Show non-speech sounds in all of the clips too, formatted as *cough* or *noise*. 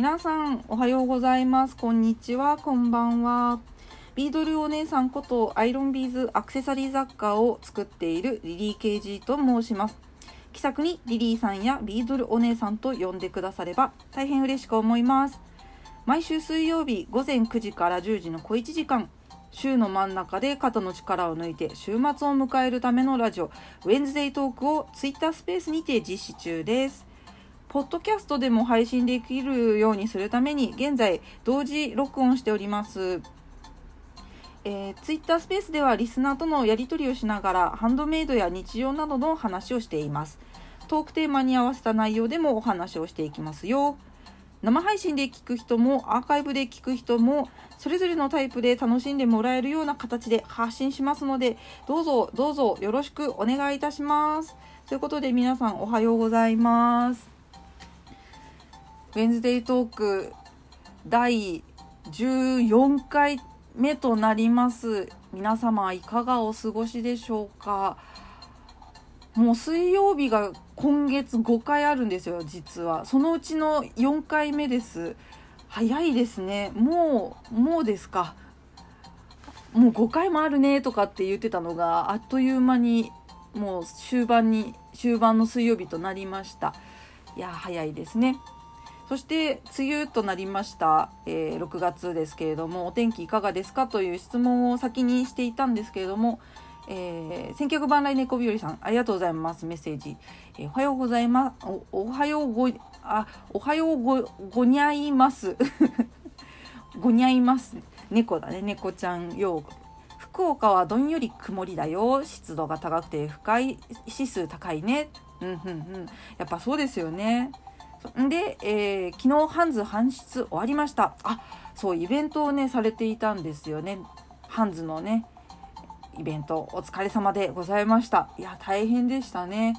皆さんおはようございます。こんにちは。こんばんは。ビードルお姉さんことアイロンビーズアクセサリー雑貨を作っているリリー KG と申します。気さくにリリーさんやビードルお姉さんと呼んでくだされば大変嬉しく思います。毎週水曜日午前9時から10時の小1時間週の真ん中で肩の力を抜いて週末を迎えるためのラジオウェンズデイトークをツイッタースペースにて実施中です。ポッドキャストでも配信できるようにするために現在同時録音しております。えー、ツイッタースペースではリスナーとのやり取りをしながらハンドメイドや日常などの話をしています。トークテーマに合わせた内容でもお話をしていきますよ。生配信で聞く人もアーカイブで聞く人もそれぞれのタイプで楽しんでもらえるような形で発信しますのでどうぞどうぞよろしくお願いいたします。ということで皆さんおはようございます。ウェンズデイトーク第14回目となります。皆様いかがお過ごしでしょうか？もう水曜日が今月5回あるんですよ、実は。そのうちの4回目です。早いですね。もう、もうですか。もう5回もあるねとかって言ってたのが、あっという間にもう終盤に、終盤の水曜日となりました。いや、早いですね。そして梅雨となりました、えー、6月ですけれどもお天気いかがですかという質問を先にしていたんですけれども、えー、千脚万来猫日和さんありがとうございます。メッセージ、えー、おはようございます。おはようごあおはようごごにゃいます。*laughs* ごにゃいます。猫だね。猫ちゃん用福岡はどんより曇りだよ。湿度が高くて深い指数高いね。うんうんうん。やっぱそうですよね。で、えー、昨日ハンズ搬出終わりました。あそうイベントをねされていたんですよね。ハンズのねイベントお疲れ様でございました。いや大変でしたね。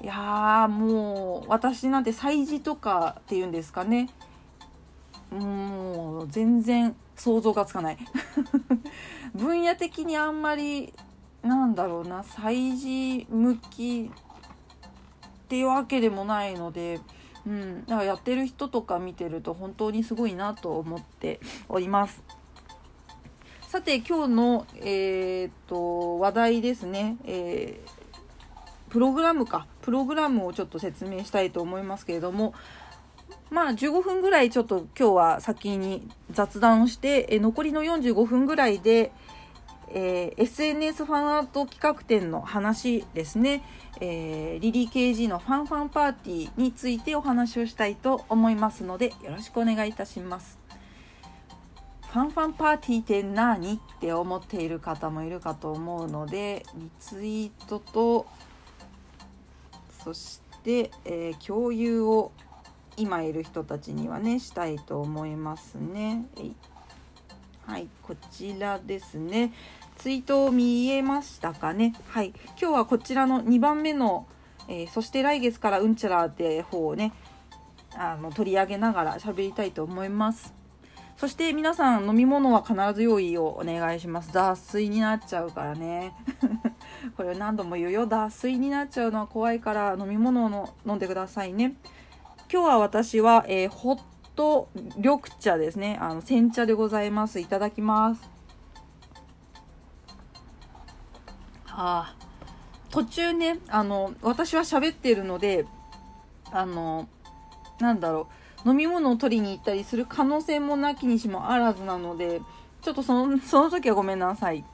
いやもう私なんて催事とかっていうんですかね。もう全然想像がつかない。*laughs* 分野的にあんまりなんだろうな催事向きっていうわけでもないので、うん、だからやってる人とか見てると本当にすごいなと思っております。さて今日の、えー、っと話題ですね、えー、プログラムか。プログラムをちょっと説明したいと思いますけれども。まあ15分ぐらいちょっと今日は先に雑談をして、え残りの45分ぐらいで、えー、SNS ファンアート企画展の話ですね、えー、リリー KG のファンファンパーティーについてお話をしたいと思いますのでよろしくお願いいたします。ファンファンパーティーって何って思っている方もいるかと思うのでリツイートとそして、えー、共有を今いる人たちにはねしたいと思いますね。はいこちらですねツイート見えましたかね？はい。今日はこちらの2番目の、えー、そして来月からうんちゃらって方をねあの取り上げながら喋りたいと思います。そして皆さん飲み物は必ず用意をお願いします。脱水になっちゃうからね。*laughs* これ何度も言うよ。脱水になっちゃうのは怖いから飲み物を飲んでくださいね。今日は私は、えー、ホット緑茶ですね。あの煎茶でございます。いただきます。あ途中ねあの私は喋ってるのであのなんだろう飲み物を取りに行ったりする可能性もなきにしもあらずなのでちょっとそのその時はごめんなさい。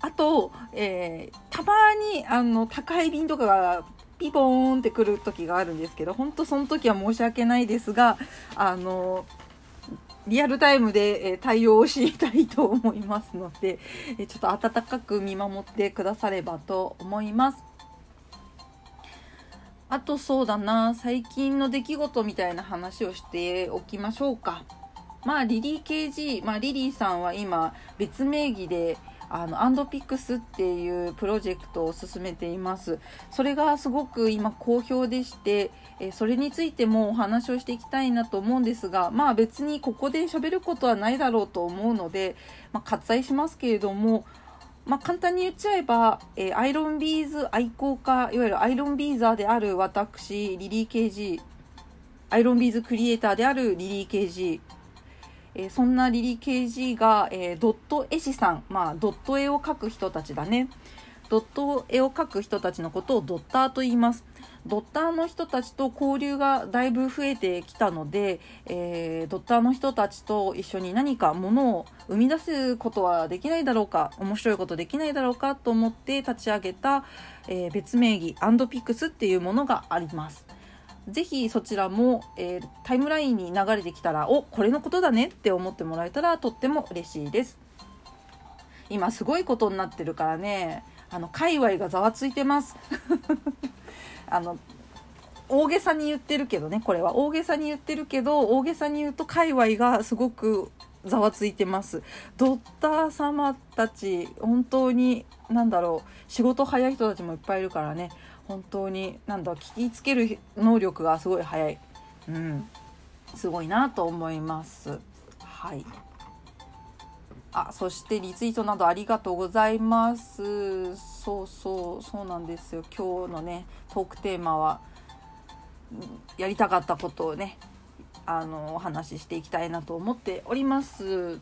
あと、えー、たまにあの宅配便とかがピボーンってくる時があるんですけど本当その時は申し訳ないですがあのリアルタイムで、え対応をしたいと思いますので、えちょっと温かく見守ってくださればと思います。あとそうだな、最近の出来事みたいな話をしておきましょうか。まあ、リリー KG、まあ、リリーさんは今、別名義で、あのアンドピックスっていうプロジェクトを進めています。それがすごく今好評でしてえそれについてもお話をしていきたいなと思うんですがまあ別にここで喋ることはないだろうと思うので、まあ、割愛しますけれどもまあ、簡単に言っちゃえば、え、アイロンビーズ愛好家いわゆるアイロンビーザーである私リリー KG アイロンビーズクリエイターであるリリー KG えー、そんなリリー KG が、えー、ドット絵師さん、まあ、ドット絵を描く人たちだねドット絵を描く人たちのことをドッターと言いますドッターの人たちと交流がだいぶ増えてきたので、えー、ドッターの人たちと一緒に何かものを生み出すことはできないだろうか面白いことできないだろうかと思って立ち上げた、えー、別名義アンドピックスっていうものがあります。ぜひそちらも、えー、タイムラインに流れてきたらおこれのことだねって思ってもらえたらとっても嬉しいです。今すごいことになってるからね。あの界隈がざわついてます。*laughs* あの大げさに言ってるけどねこれは。大げさに言ってるけど大げさに言うと界隈がすごくざわついてます。ドッター様たち本当に何だろう仕事早い人たちもいっぱいいるからね。本当に何だ聞きつける能力がすごい早い。うん。すごいなと思います。はい。あそしてリツイートなどありがとうございます。そうそうそうなんですよ。今日のねトークテーマはやりたかったことをねあのお話ししていきたいなと思っております。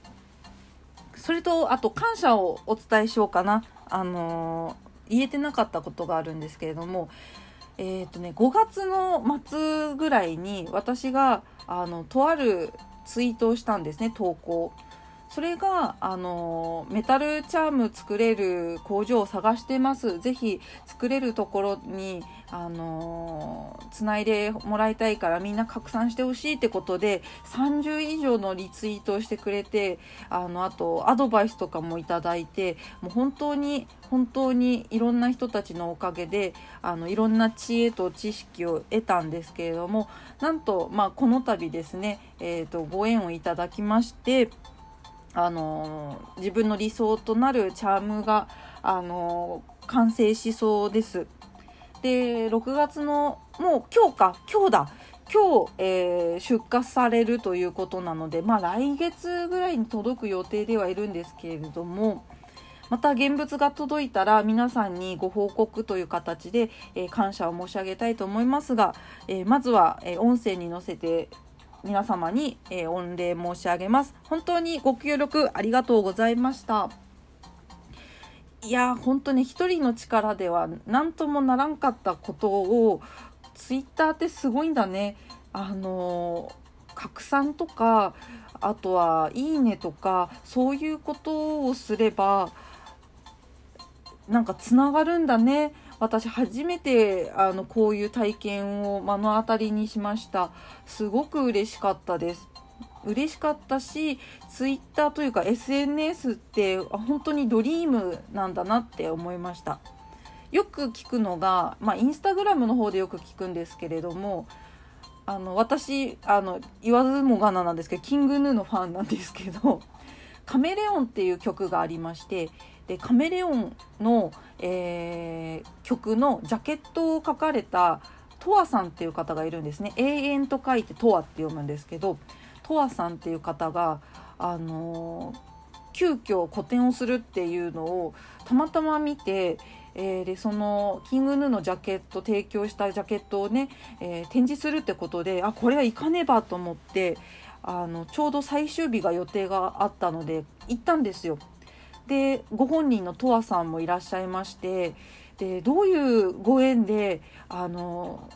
それとあと感謝をお伝えしようかな。あの言えてなかったことがあるんですけれどもえっ、ー、とね5月の末ぐらいに私があのとあるツイートをしたんですね投稿。それがあのメタルチャーム作れる工場を探してます。ぜひ作れるところにあのつないでもらいたいからみんな拡散してほしいってことで30以上のリツイートをしてくれてあのあとアドバイスとかもいただいてもう本当に本当にいろんな人たちのおかげであのいろんな知恵と知識を得たんですけれどもなんと、まあ、この度ですね、えーとご縁をいただきましてあの自分の理想となるチャームが、あの完成しそうです。で6月のもう今日か今日だ今日、えー、出荷されるということなので、まあ、来月ぐらいに届く予定ではいるんですけれどもまた現物が届いたら皆さんにご報告という形で、えー、感謝を申し上げたいと思いますが、えー、まずは、え音声に載せて皆様に、えー、御礼申し上げます。本当にご協力ありがとうございました。いや本当に一人の力では何ともならんかったことをツイッターってすごいんだね。あの拡散とかあとは「いいね」とかそういうことをすればなんかつながるんだね。私初めてあのこういう体験を目の当たりにしました。すごく嬉しかったです。嬉しかったしツイッターというか SNS って本当にドリームなんだなって思いました。よく聞くのが、まあ、インスタグラムの方でよく聞くんですけれどもあの私あの言わずもがななんですけどキングヌーのファンなんですけど「カメレオン」っていう曲がありましてでカメレオンの、えー、曲のジャケットを書かれたトアさんっていう方がいるんですね永遠と書いてトアって読むんですけどトアさんっていう方があのー、急遽個展をするっていうのをたまたま見てえー、でそのキングヌーのジャケット提供したジャケットをね、えー、展示するってことであこれは行かねばと思ってあのちょうど最終日が予定があったので行ったんですよ。でご本人のとわさんもいらっしゃいましてでどういうご縁であの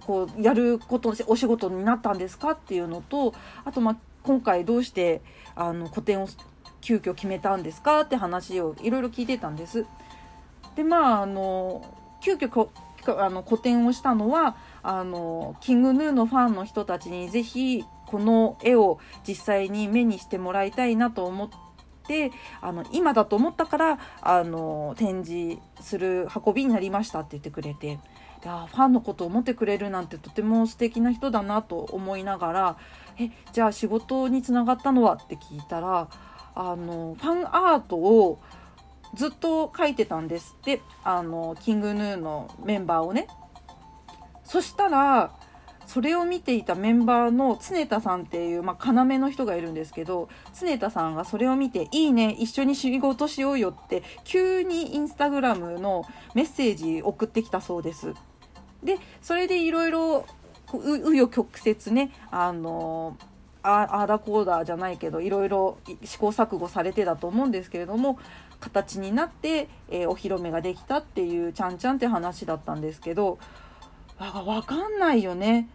こうやることお仕事になったんですかっていうのとあと、まあ、今回どうしてあの個展を急遽決めたんですかって話をいろいろ聞いてたんです。でまああの急遽こあの個展をしたのはあのキングヌーのファンの人たちにぜひこの絵を実際に目にしてもらいたいなと思ってあの今だと思ったからあの展示する運びになりましたって言ってくれてであファンのことを思ってくれるなんてとても素敵な人だなと思いながらえじゃあ仕事につながったのはって聞いたらあのファンアートをずっと書いてたんですってあのキングヌーのメンバーをね。そしたらそれを見ていたメンバーの常田さんっていう、まあ、要の人がいるんですけど常田さんがそれを見て「いいね一緒に仕事しようよ」って急にインスタグラムのメッセージ送ってきたそうです。でそれでいろいろ紆余曲折ねあのああだこうだじゃないけどいろいろ試行錯誤されてだと思うんですけれども形になって、えー、お披露目ができたっていうちゃんちゃんって話だったんですけど分かんないよね。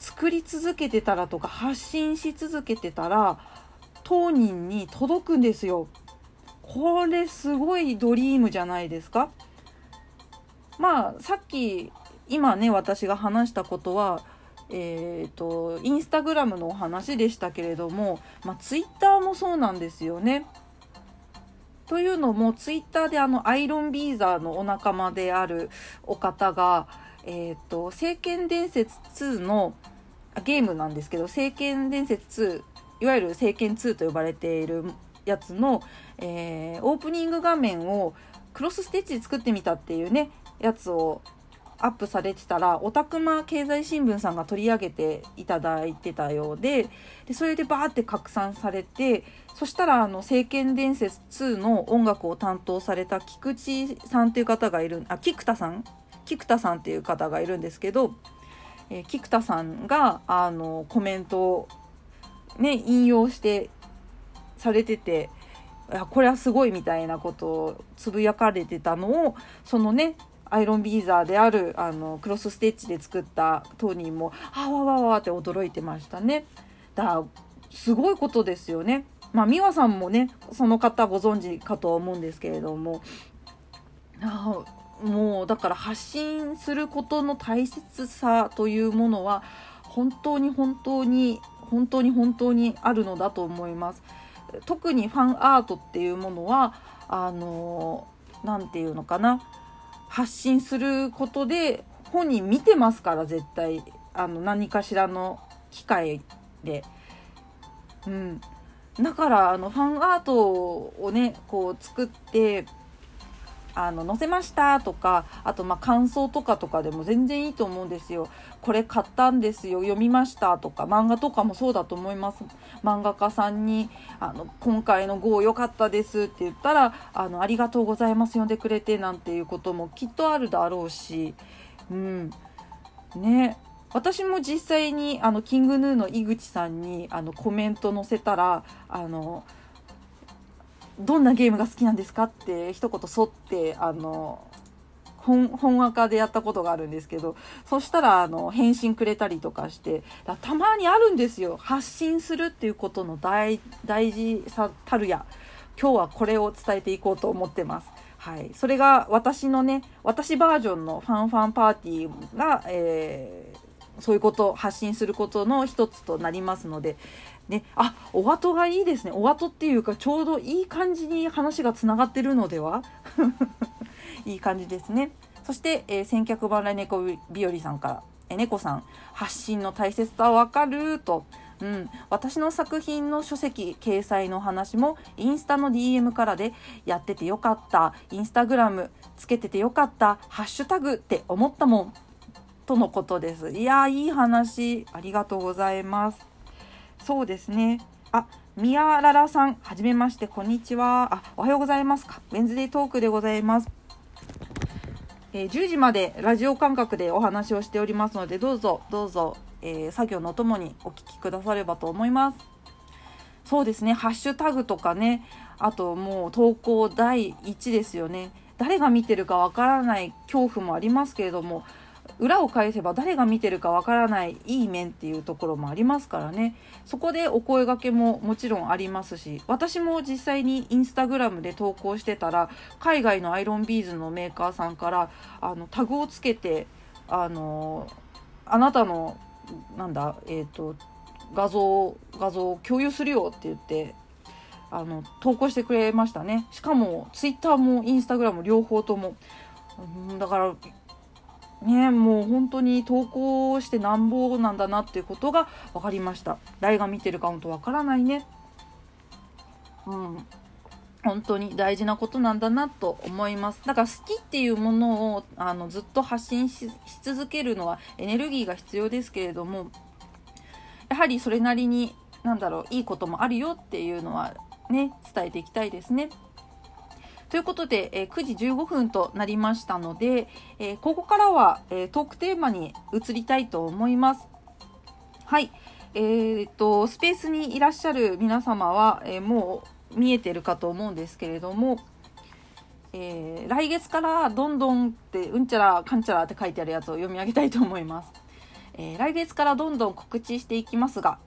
作り続けてたらとか発信し続けてたら当人に届くんですよ。これすごいドリームじゃないですか。まあさっき今ね私が話したことはえーと、インスタグラムのお話でしたけれども、まあ、ツイッターもそうなんですよね。というのもツイッターであのアイロンビーザーのお仲間であるお方が「えーと、聖剣伝説2の」ゲームなんですけど「聖剣伝説2」いわゆる「聖剣2」と呼ばれているやつの、えー、オープニング画面をクロスステッチで作ってみたっていうねやつをアップされてたらオタクマ経済新聞さんが取り上げていただいてたようででそれでバーって拡散されてそしたらあの「聖剣伝説2」の音楽を担当された菊池さんっていう方がいるあ菊田さん？菊田さんっていう方がいるんですけど、えー、菊田さんがあのコメントをね引用してされてて。これはすごいみたいなことをつぶやかれてたのをそのねアイロンビーザーであるあのクロスステッチで作った当人もあわわわって驚いてましたね。だからすごいことですよね。まあ美和さんもねその方ご存知かと思うんですけれどもあもうだから発信することの大切さというものは本当に本当に本当に本当にあるのだと思います。特にファンアートっていうものはあの何て言うのかな発信することで本人見てますから絶対あの何かしらの機会で。うん、だからあのファンアートをねこう作ってあの載せましたとかあとま感想とかとかでも全然いいと思うんですよ。これ買ったんですよ読みましたとか漫画とかもそうだと思います。漫画家さんにあの今回の号良かったですって言ったらあのありがとうございます読んでくれてなんていうこともきっとあるだろうし。うん。ね。私も実際にあのキングヌーの井口さんにあのコメント載せたらあのどんなゲームが好きなんですかって一言沿ってあの本本赤でやったことがあるんですけどそしたらあの返信くれたりとかしてたまにあるんですよ。発信するっていうことの大大事さたるや。今日はこれを伝えていこうと思ってます。はい、それが私のね私バージョンのファンファンパーティーが、えー、そういうこと発信することの一つとなりますのでね、あお後がいいですね。お後っていうかちょうどいい感じに話がつながってるのでは？*laughs* いい感じですね。そして、えー、千客万来猫日和さんから「え猫さん発信の大切さわかる」と。うん、私の作品の書籍掲載の話もインスタの DM からでやっててよかった。インスタグラムつけててよかった。ハッシュタグって思ったもん。とのことです。いやいい話。ありがとうございます。そうですね。あ、ミヤララさん、はじめまして、こんにちは。あ、おはようございますか。ウェンズデートークでございます。えー、10時までラジオ感覚でお話をしておりますので、どうぞ、どうぞ、えー、作業のともにお聞きくださればと思います。そうですね、ハッシュタグとかね、あともう投稿第1ですよね。誰が見てるかわからない恐怖もありますけれども、裏を返せば誰が見てるかわからないいい面っていうところもありますからね。そこでお声がけももちろんありますし私も実際にインスタグラムで投稿してたら海外のアイロンビーズのメーカーさんからあのタグをつけてあのあなたのなんだえっ、ー、と画像画像を共有するよって言ってあの投稿してくれましたね。しかもツイッターもインスタグラム両方とも。だからねもう本当に投稿してなんぼなんだなっていうことが分かりました。誰が見てるか本当分からないね。うん。本当に大事なことなんだなと思います。だから好きっていうものをあのずっと発信し続けるのはエネルギーが必要ですけれどもやはりそれなりに何だろういいこともあるよっていうのはね伝えていきたいですね。ということで、えー、9時15分となりましたので、えー、ここからは、えー、トークテーマに移りたいと思います。はい。えー、っと、スペースにいらっしゃる皆様は、えもう見えてるかと思うんですけれども、え来月からどんどんってうんちゃらかんちゃらって書いてあるやつを読み上げたいと思います。え来月からどんどん告知していきますが、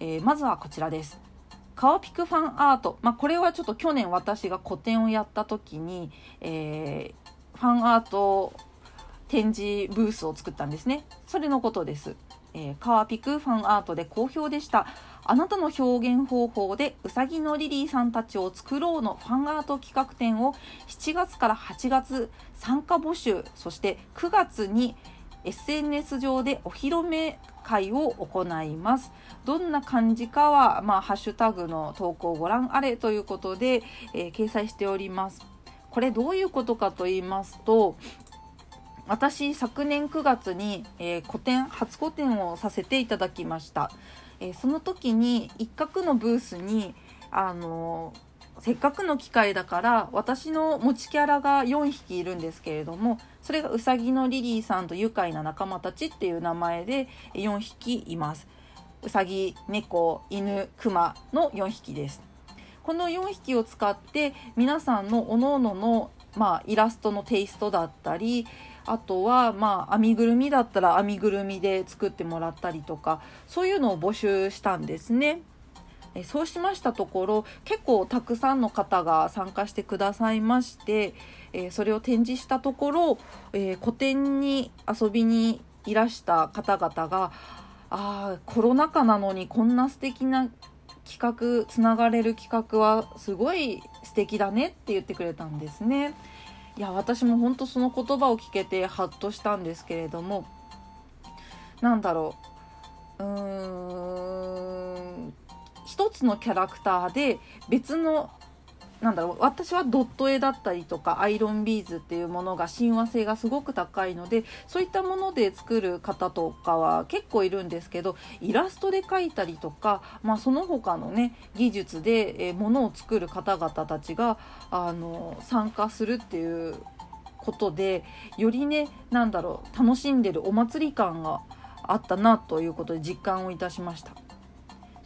えまずはこちらです。カワピクファンアート、まあ、これはちょっと去年私が個展をやった時に、えー、ファンアート展示ブースを作ったんですね。それのことです、えー、カワピクファンアートで好評でした。あなたの表現方法でうさぎのリリーさんたちを作ろうのファンアート企画展を7月から8月参加募集。そして9月に SNS 上でお披露目会を行います。どんな感じかは、まあ、ハッシュタグの投稿をご覧あれということで、えー、掲載しております。これどういうことかと言いますと、私昨年9月に、えー、個展初個展をさせていただきました、えー、その時に一角のブースにあのせっかくの機会だから私の持ちキャラが4匹いるんですけれどもそれがうさぎのリリーさんと愉快な仲間たちっていう名前で4匹いますうさぎ猫犬クマの4匹ですこの4匹を使って皆さんのおのおののまあ、イラストのテイストだったりあとはまあ編みぐるみだったら編みぐるみで作ってもらったりとかそういうのを募集したんですね。えそうしましたところ結構たくさんの方が参加してくださいまして、えそれを展示したところ、え個展に遊びにいらした方々がああコロナ禍なのにこんな素敵な企画つながれる企画はすごい素敵だねって言ってくれたんですね。いや私も本当その言葉を聞けてハッとしたんですけれどもなんだろううーん一つのキャラクターで別のなんだろう私はドット絵だったりとかアイロンビーズっていうものが親和性がすごく高いのでそういったもので作る方とかは結構いるんですけどイラストで描いたりとか、まあ、その他のね技術で、えものを作る方々たちがあの参加するっていうことでよりね何だろう楽しんでるお祭り感があったなということで実感をいたしました。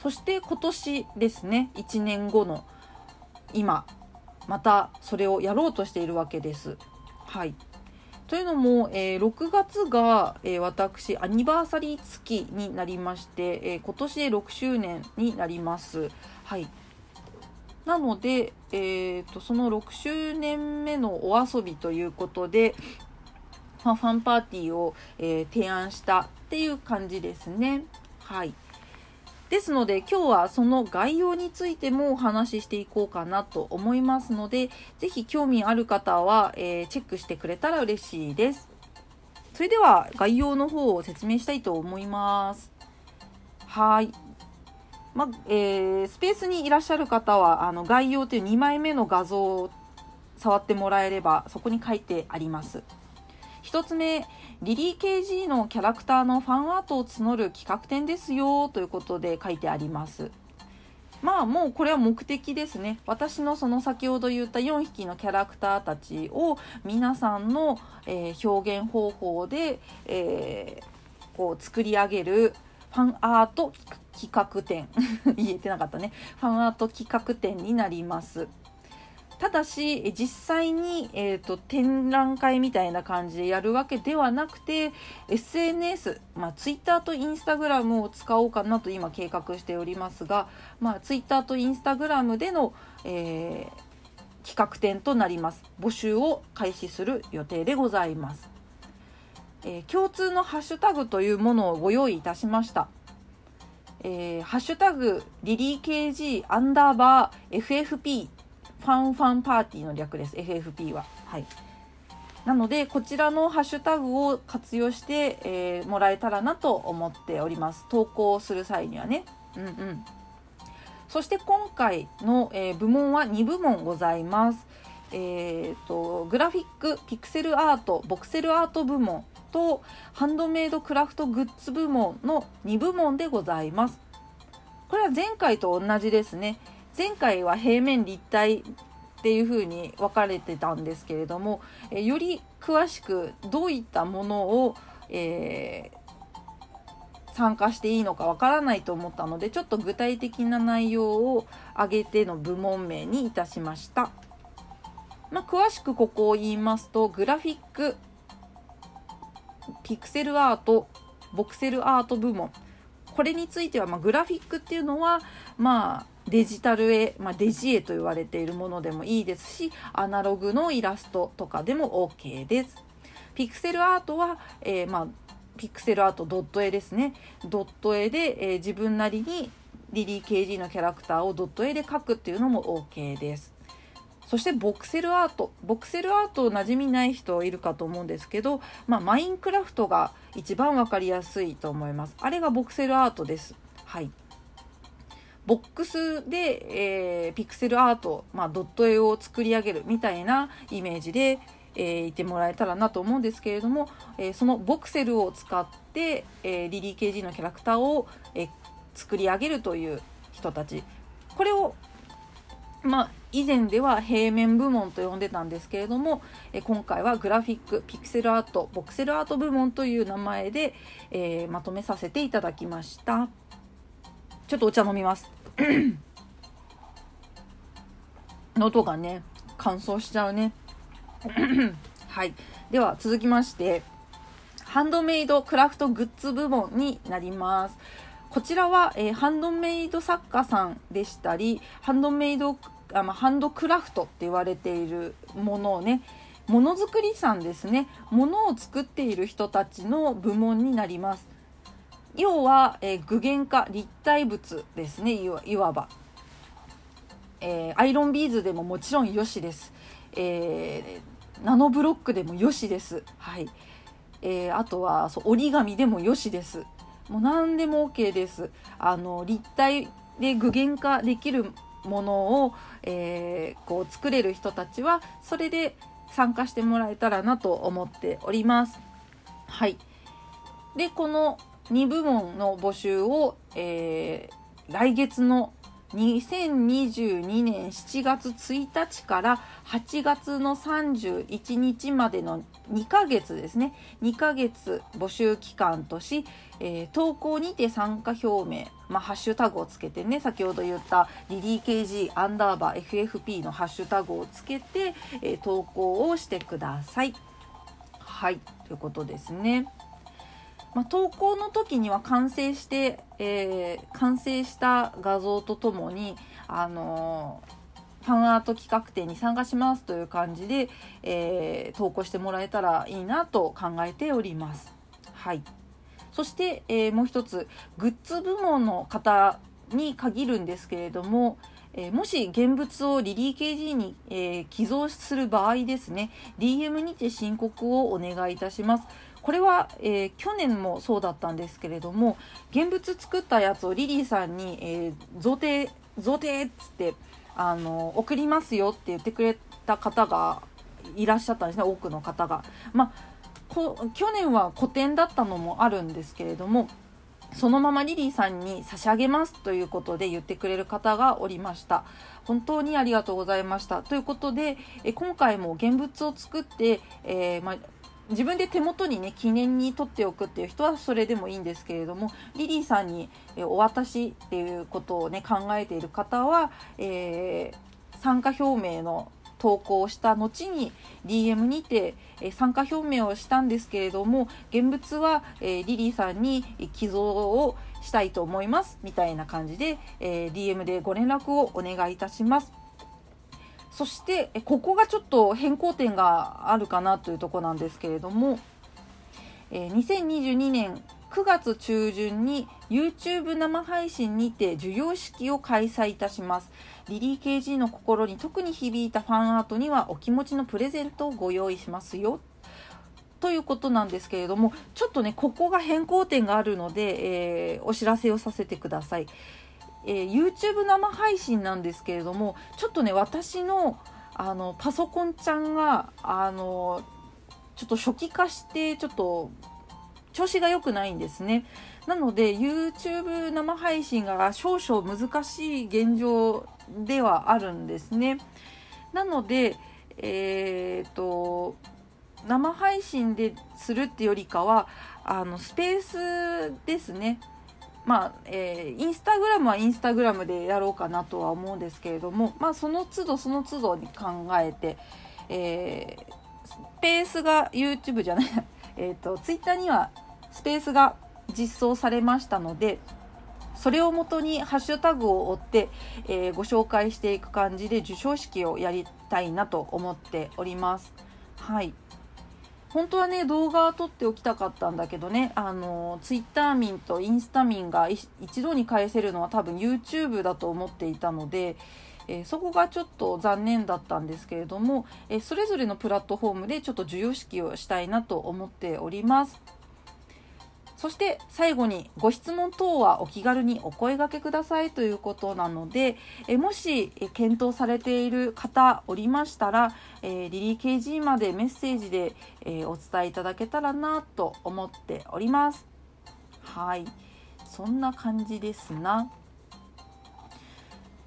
そして今年ですね1年後の今またそれをやろうとしているわけです。はいというのも、えー、6月が、えー、私アニバーサリー月になりまして、えー、今年で6周年になります。はいなので、えーと、その6周年目のお遊びということで、まあ、ファンパーティーを、え提案したっていう感じですね。はい。ですので今日はその概要についてもお話ししていこうかなと思いますので是非興味ある方は、えー、チェックしてくれたら嬉しいです。それでは概要の方を説明したいと思います。はい。まえー、スペースにいらっしゃる方はあの概要という2枚目の画像を触ってもらえればそこに書いてあります。1つ目リリー KG のキャラクターのファンアートを募る企画展ですよということで書いてあります。まあもうこれは目的ですね。私のその先ほど言った4匹のキャラクターたちを皆さんの、えー、表現方法で、えー、こう作り上げるファンアート企画展。*laughs* 言えてなかったね。ファンアート企画展になります。ただし実際に、えーと、展覧会みたいな感じでやるわけではなくて SNS、まあ、Twitter と Instagram を使おうかなと今計画しておりますが、まあ、Twitter と Instagram での、えー、企画展となります。募集を開始する予定でございます、えー、共通のハッシュタグというものをご用意いたしました。えー、ハッシュタグリリー KG アンダーバー FFP ファンファンパーティーの略です。FFP は。はい。なのでこちらのハッシュタグを活用して、えー、もらえたらなと思っております。投稿する際にはね。うんうん。そして今回の、えー、部門は2部門ございます。えーと、グラフィックピクセルアートボクセルアート部門とハンドメイドクラフトグッズ部門の2部門でございます。これは前回と同じですね。前回は平面立体っていう風に分かれてたんですけれども、えより詳しくどういったものを、えー、参加していいのかわからないと思ったのでちょっと具体的な内容を挙げての部門名にいたしました。まあ、詳しくここを言いますとグラフィックピクセルアートボクセルアート部門これについては、まあ、グラフィックっていうのはまあデジタル絵、まあ、デジ絵と言われているものでもいいですしアナログのイラストとかでも OK です。ピクセルアートは、えー、まあ、ピクセルアートドット絵ですね。ドット絵で、えー、自分なりにリリー・ケージのキャラクターをドット絵で描くっていうのも OK です。そしてボクセルアート。ボクセルアート馴染みない人いるかと思うんですけど、まあ、マインクラフトが一番分かりやすいと思います。あれがボクセルアートです。はい。ボックスで、えー、ピクセルアート、まあ、ドット絵を作り上げるみたいなイメージで、えー、いてもらえたらなと思うんですけれども、えー、そのボクセルを使って、えー、リリー・ケージのキャラクターを、えー、作り上げるという人たち。これをまあ、以前では平面部門と呼んでたんですけれども、え今回はグラフィックピクセルアートボクセルアート部門という名前で、えー、まとめさせていただきました。ちょっとお茶飲みます。*clears throat* 喉がね乾燥しちゃうね。*clears throat* はい。では続きましてハンドメイドクラフトグッズ部門になります。こちらは、えー、ハンドメイド作家さんでしたりハンドメイドあ、ま、ハンドクラフトって言われているものをねものづくりさんですね。ものを作っている人たちの部門になります。要は、えー、具現化立体物ですね。いわば、えー、アイロンビーズでももちろんよしです、えー、ナノブロックでもよしです。はい、えーあとはそう折り紙でもよしです。もう何でも OK です。あの立体で具現化できるものを、えー、こう作れる人たちはそれで参加してもらえたらなと思っております。はい、でこの2部門の募集を、えー、来月の2022年7月1日から8月の31日までの2ヶ月ですね2ヶ月募集期間とし、えー、投稿にて参加表明、まあ、ハッシュタグをつけてね先ほど言ったリリー KG アンダーバー FFP のハッシュタグをつけて、えー、投稿をしてください。はいということですね。まあ、投稿の時には完成して、えー、完成した画像とともに、あのー、ファンアート企画展に参加しますという感じで、えー、投稿してもらえたらいいなと考えております。はい、そして、えもう一つグッズ部門の方に限るんですけれども、えもし現物をリリー KG に、えー、寄贈する場合ですね DM にて申告をお願いいたします。これは、えー、去年もそうだったんですけれども現物作ったやつをリリーさんに、えー、贈呈贈呈っつってあの送りますよって言ってくれた方がいらっしゃったんですね多くの方が。まあ、去年は個展だったのもあるんですけれどもそのままリリーさんに差し上げますということで言ってくれる方がおりました。本当にありがとうございました。ということで、え今回も現物を作って、えー、ま自分で手元にね記念に取っておくっていう人はそれでもいいんですけれどもリリーさんにお渡しっていうことをね考えている方は、えー、参加表明の投稿をした後に DM にて、え参加表明をしたんですけれども現物は、えリリーさんに寄贈をしたいと思いますみたいな感じで、え DM でご連絡をお願いいたします。そしてここがちょっと変更点があるかなというとこなんですけれども、え2022年9月中旬に YouTube 生配信にて授業式を開催いたします。リリー KG の心に特に響いたファンアートにはお気持ちのプレゼントをご用意しますよ。ということなんですけれども、ちょっとね、ここが変更点があるので、えー、お知らせをさせてください。えー、YouTube 生配信なんですけれどもちょっとね私のあのパソコンちゃんがあのちょっと初期化してちょっと調子が良くないんですね。なので YouTube 生配信が少々難しい現状ではあるんですね。なのでえっ、と生配信でするってよりかはあのスペースですねまあ、えー、インスタグラムはインスタグラムでやろうかなとは思うんですけれども、まあ、その都度その都度に考えて、えー、スペースが YouTube じゃない *laughs* えっと Twitter にはスペースが実装されましたのでそれをもとにハッシュタグを追って、えー、ご紹介していく感じで授賞式をやりたいなと思っております。はい本当はね動画撮っておきたかったんだけどねあのツイッター民とインスタ民が一度に返せるのは多分 YouTube だと思っていたので、えー、そこがちょっと残念だったんですけれども、えー、それぞれのプラットフォームでちょっと授与式をしたいなと思っております。そして最後にご質問等はお気軽にお声がけくださいということなのでえもし検討されている方おりましたら、えリリー KG までメッセージで、えお伝えいただけたらなと思っております。はいそんな感じですな。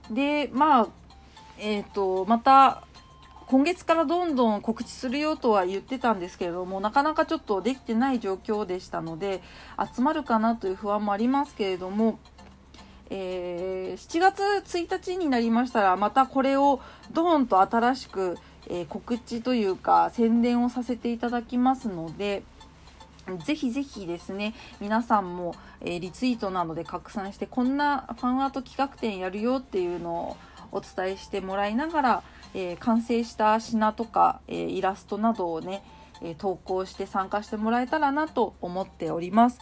でまあえっ、ー、とまた今月からどんどん告知するよとは言ってたんですけれどもなかなかちょっとできてない状況でしたので集まるかなという不安もありますけれども、えー、7月1日になりましたらまたこれをドーンと新しく、えー、告知というか宣伝をさせていただきますので。ぜひぜひですね、皆さんも、えー、リツイートなどで拡散して、こんなファンアート企画展やるよっていうのをお伝えしてもらいながら、えー、完成した品とか、えー、イラストなどをね、え投稿して参加してもらえたらなと思っております。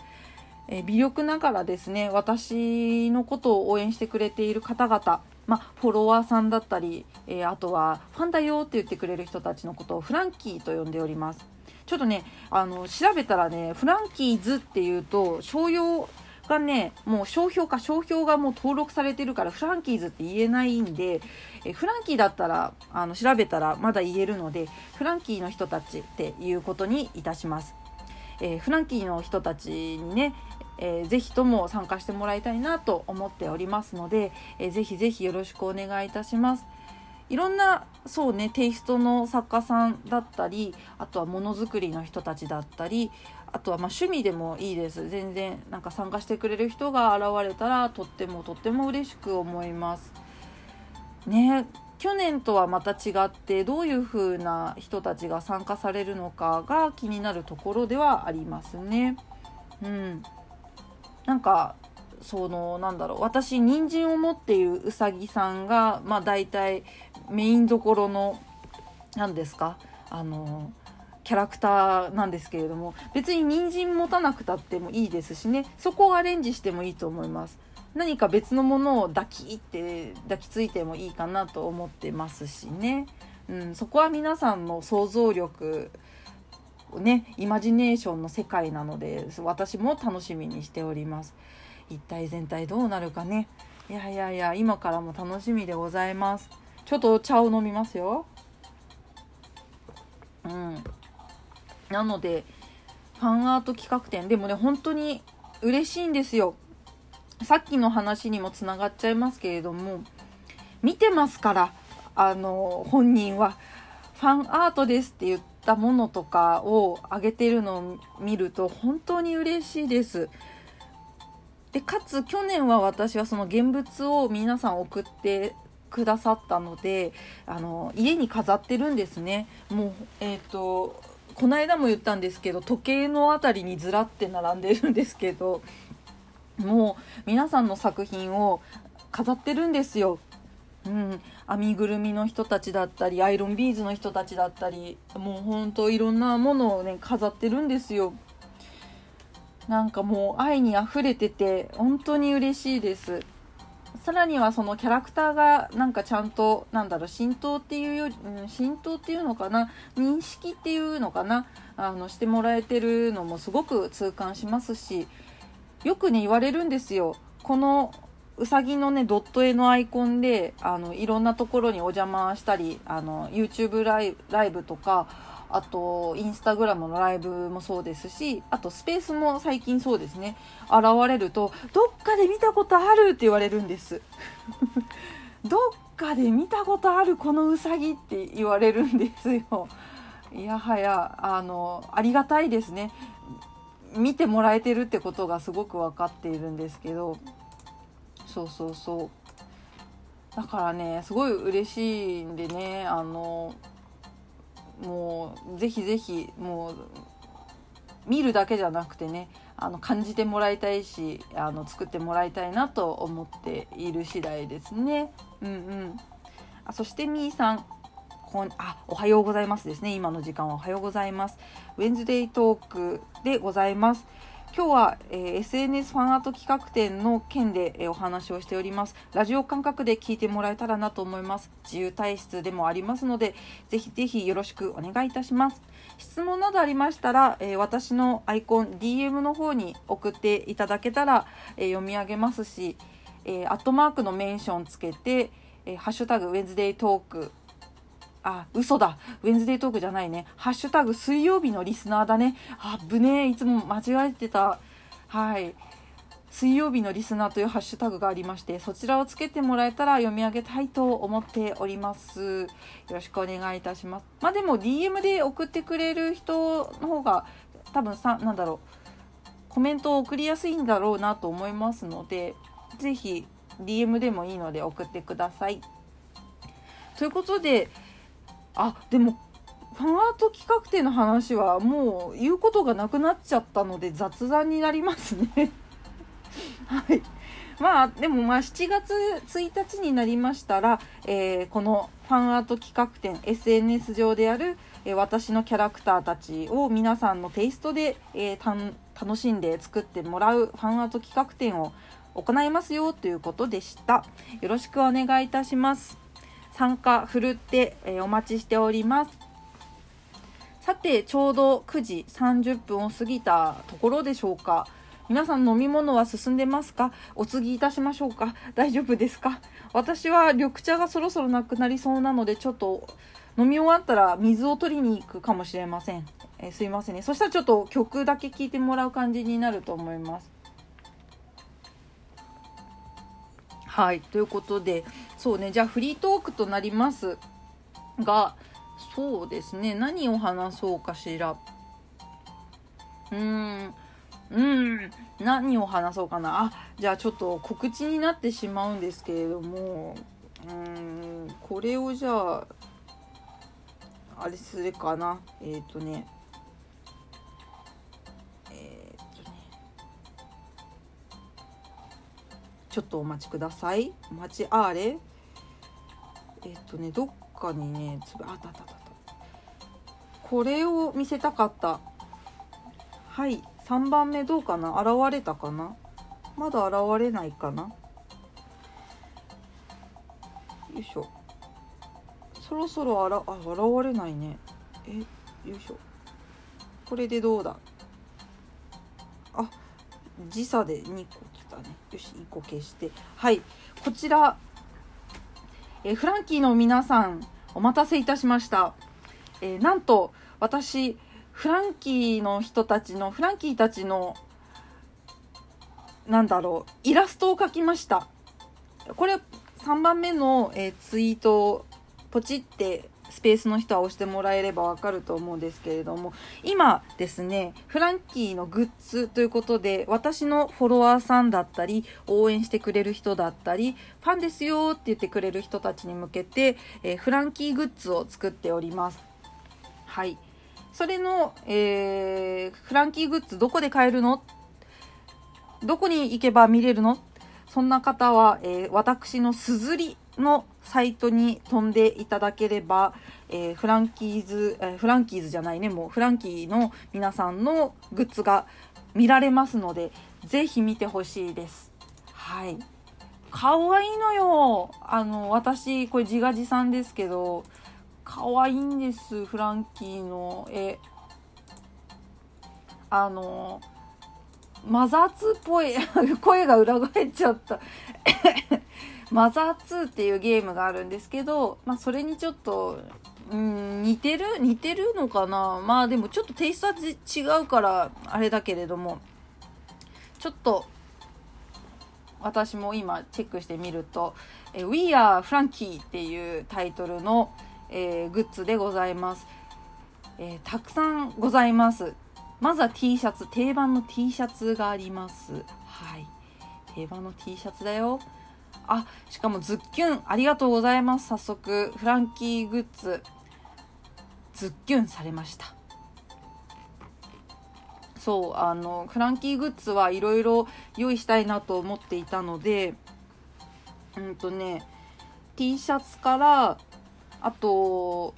え微力ながらですね私のことを応援してくれている方々、まあ、フォロワーさんだったり、えあとはファンだよって言ってくれる人たちのことをフランキーと呼んでおります。ちょっとねあの調べたらねフランキーズっていうと商用がね、もう商標か、商標がもう登録されてるから、フランキーズって言えないんで、えフランキーだったら、あの、調べたらまだ言えるので、フランキーの人たちっていうことにいたします。えー、フランキーの人たちにね、えー、ぜひとも参加してもらいたいなと思っておりますので、えー、ぜひぜひよろしくお願いいたします。いろんなそうねテイストの作家さんだったりあとはものづくりの人たちだったりあとはま趣味でもいいです。全然なんか参加してくれる人が現れたらとってもとっても嬉しく思います。ね去年とはまた違ってどういう風な人たちが参加されるのかが気になるところではありますね。うん。なんかそのなんだろう。私人参を持っているうさぎさんがまあ大体メインどころの何ですか？あのキャラクターなんですけれども別に人参持たなくたってもいいですしね。そこをアレンジしてもいいと思います。何か別のものを抱きって抱きついてもいいかなと思ってますしね、うん、そこは皆さんの想像力ねイマジネーションの世界なので私も楽しみにしております。一体全体どうなるかね。いやいやいや今からも楽しみでございます。ちょっとお茶を飲みますよ。うん。なのでファンアート企画展。でもね本当に嬉しいんですよ。さっきの話にもつながっちゃいますけれども見てますからあの本人は。ファンアートですって言ったものとかをあげてるのを見ると本当に嬉しいです。でかつ去年は私はその現物を皆さん送ってくださったのであの家に飾ってるんですね。もうえっ、ー、とこの間も言ったんですけど時計の辺りにずらって並んでるんですけどもう皆さんの作品を飾ってるんですよ。うん、編みぐるみの人たちだったりアイロンビーズの人たちだったりもうほんといろんなものをね飾ってるんですよ。なんかもう愛にあふれてて本当に嬉しいです。さらにはそのキャラクターがなんかちゃんとなんだろう浸透っていうより、うん、浸透っていうのかな認識っていうのかなあのしてもらえてるのもすごく痛感しますしよくね言われるんですよ。このうさぎのねドット絵のアイコンであのいろんなところにお邪魔したりあの YouTube ライブとかあとインスタグラムのライブもそうですしあとスペースも最近そうですね。現れるとどっかで見たことある？って言われるんです *laughs* どっかで見たことある？このうさぎって言われるんですよ。いやはやあのありがたいですね。見てもらえてるってことがすごく分かっているんですけど。そうそうそう。だからねすごい嬉しいんでねあのもうぜひぜひもう見るだけじゃなくてねあの感じてもらいたいしあの作ってもらいたいなと思っている次第ですね。うんうん、あそしてみーさん。こんあおはようございますですね。今の時間はおはようございます。ウェンズデイトークでございます。今日は、えー、SNS ファンアート企画展の件で、えー、お話をしております。ラジオ感覚で聞いてもらえたらなと思います。自由体質でもありますのでぜひぜひよろしくお願いいたします。質問などありましたら、えー、私のアイコン DM の方に送っていただけたら、え読み上げますし、えアットマークのメンションつけて、えハッシュタグウェンズデイトークあ、嘘だ。ウェンズデートークじゃないね。ハッシュタグ水曜日のリスナーだね。あぶねえ。いつも間違えてた。はい。水曜日のリスナーというハッシュタグがありまして、そちらをつけてもらえたら読み上げたいと思っております。よろしくお願いいたします。まあでも DM で送ってくれる人の方が多分さ、なんだろう。コメントを送りやすいんだろうなと思いますので、ぜひ DM でもいいので送ってください。ということで、あでもファンアート企画展の話はもう言うことがなくなっちゃったので雑談になりますね *laughs* はいまあでもまあ7月1日になりましたら、えー、このファンアート企画展 SNS 上である、えー、私のキャラクターたちを皆さんのテイストで、えー、楽しんで作ってもらうファンアート企画展を行いますよということでした。よろしくお願いいたします。参加ふるって、え、お待ちしております。さてちょうど9時30分を過ぎたところでしょうか。皆さん飲み物は進んでますか？お次いたしましょうか。大丈夫ですか？私は緑茶がそろそろなくなりそうなのでちょっと飲み終わったら水を取りに行くかもしれません、えー、すいませんね。そしたらちょっと曲だけ聴いてもらう感じになると思います。はいということでそうねじゃあフリートークとなります。がそうですね何を話そうかしら。うーんうん何を話そうかな。あじゃあちょっと告知になってしまうんですけれどもうーんこれをじゃああれするかな。えっ、ー、とねちょっとお待ちください。お待ちあれ。えっとねどっかにねあったあったあった。これを見せたかった。はい3番目どうかな？現れたかな？まだ現れないかな？よいしょ。そろそろあらあ現れないね。えよいしょ。これでどうだ？あ時差で2個来たねよし1個消して。はい。こちらえフランキーの皆さんお待たせいたしました、え、なんと私フランキーの人たちのフランキーたちのなんだろうイラストを描きました。これ3番目の、えー、ツイートをポチってスペースの人は押してもらえればわかると思うんですけれども今ですねフランキーのグッズということで私のフォロワーさんだったり応援してくれる人だったりファンですよって言ってくれる人たちに向けて、えー、フランキーグッズを作っております。はい。それの、えー、フランキーグッズどこで買えるの？どこに行けば見れるの？そんな方は、えー、私のすずりのサイトに飛んでいただければ、えー、フランキーズ、えー、フランキーズじゃないね、もうフランキーの皆さんのグッズが見られますので、ぜひ見てほしいです。はい。可愛いいのよ。あの、私、これ自画自賛ですけど、可愛いんです、フランキーの絵。あの、マザー2っぽい *laughs* 声が裏返っちゃったマザー2っていうゲームがあるんですけど、まあ、それにちょっと、うん、似てる？似てるのかな？まあでもちょっとテイストは違うからあれだけれどもちょっと私も今チェックしてみると「え We are Frankie」っていうタイトルの、えー、グッズでございます、えー、たくさんございます。まずは T シャツ定番の T シャツがあります。はい。定番の T シャツだよ。あしかもズッキュンありがとうございます。早速フランキーグッズズッキュンされました。そうあのフランキーグッズはいろいろ用意したいなと思っていたのでうんとね T シャツからあと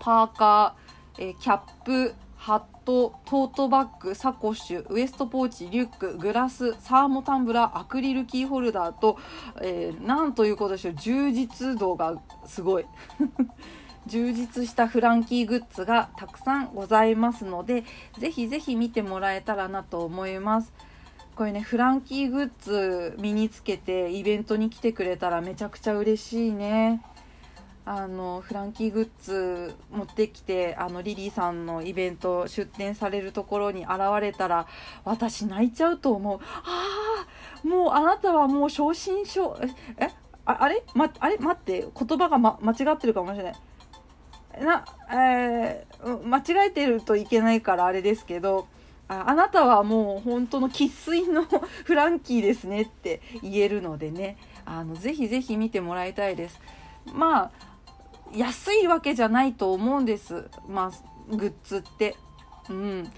パーカー、えキャップハットトートバッグサコッシュウエストポーチリュックグラスサーモタンブラーアクリルキーホルダーと、えー、なんということでしょう充実度がすごい。*laughs* 充実したフランキーグッズがたくさんございますのでぜひぜひ見てもらえたらなと思います。これねフランキーグッズ身につけてイベントに来てくれたらめちゃくちゃ嬉しいね。あのフランキーグッズ持ってきてあのリリーさんのイベント出店されるところに現れたら私泣いちゃうと思う。ああもうあなたはもう正真正えああれ、ま、あれ？待って言葉が、ま、間違ってるかもしれない。な、えー、間違えてるといけないからあれですけど、ああなたはもう本当の生粋のフランキーですねって言えるのでね、あの、ぜひぜひ見てもらいたいです。まあ、安いわけじゃないと思うんです。まあ、グッズって。うん。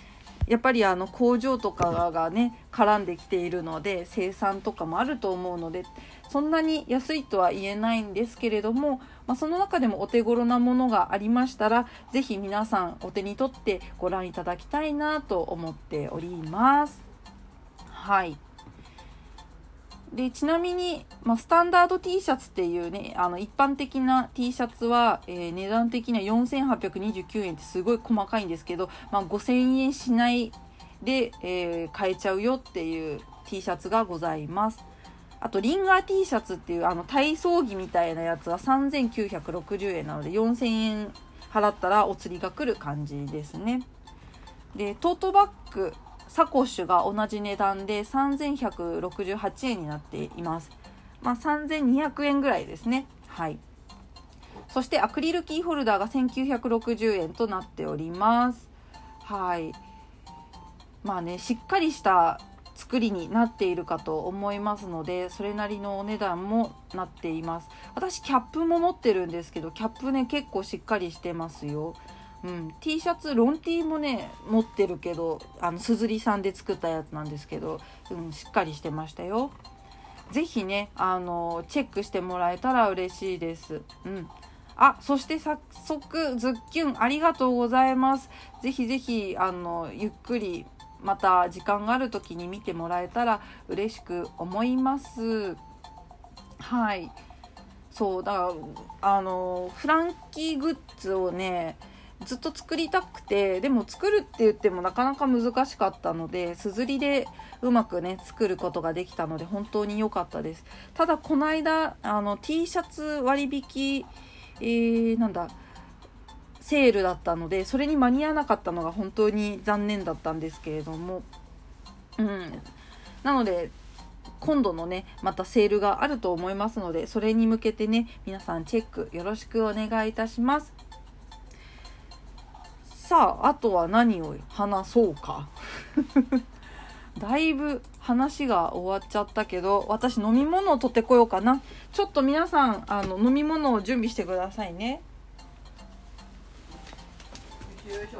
やっぱりあの工場とかがね絡んできているので生産とかもあると思うのでそんなに安いとは言えないんですけれども、まあ、その中でもお手頃なものがありましたら是非皆さんお手に取ってご覧いただきたいなと思っております。はいでちなみに、まあ、スタンダード T シャツっていうねあの一般的な T シャツは、えー、値段的には4829円ってすごい細かいんですけど、まあ、5000円しないで、えー、買えちゃうよっていう T シャツがございます。あとリンガー T シャツっていうあの体操着みたいなやつは3960円なので4000円払ったらお釣りが来る感じですね。でトートバッグサコッシュが同じ値段で3168円になっています。まあ、3200円ぐらいですね。はい。そしてアクリルキーホルダーが1960円となっております。はい。まあね、しっかりした作りになっているかと思いますのでそれなりのお値段もなっています私キャップも持ってるんですけどキャップね結構しっかりしてますようん、T シャツロン T もね持ってるけどあのすずりさんで作ったやつなんですけど、うん、しっかりしてましたよ。是非ねあのチェックしてもらえたら嬉しいです。うん。あそして早速ズッキュンありがとうございます。是非是非あのゆっくりまた時間がある時に見てもらえたら嬉しく思います。はい。そうだからあのフランキーグッズをねずっと作りたくてでも作るって言ってもなかなか難しかったのですずりでうまくね作ることができたので本当に良かったです。ただこの間あの T シャツ割引えー、なんだセールだったのでそれに間に合わなかったのが本当に残念だったんですけれども。うん。なので今度のねまたセールがあると思いますのでそれに向けてね皆さんチェックよろしくお願いいたします。さああとは何を話そうか。*laughs* だいぶ話が終わっちゃったけど私飲み物を取ってこようかな。ちょっと皆さんあの飲み物を準備してくださいね。よいしょ。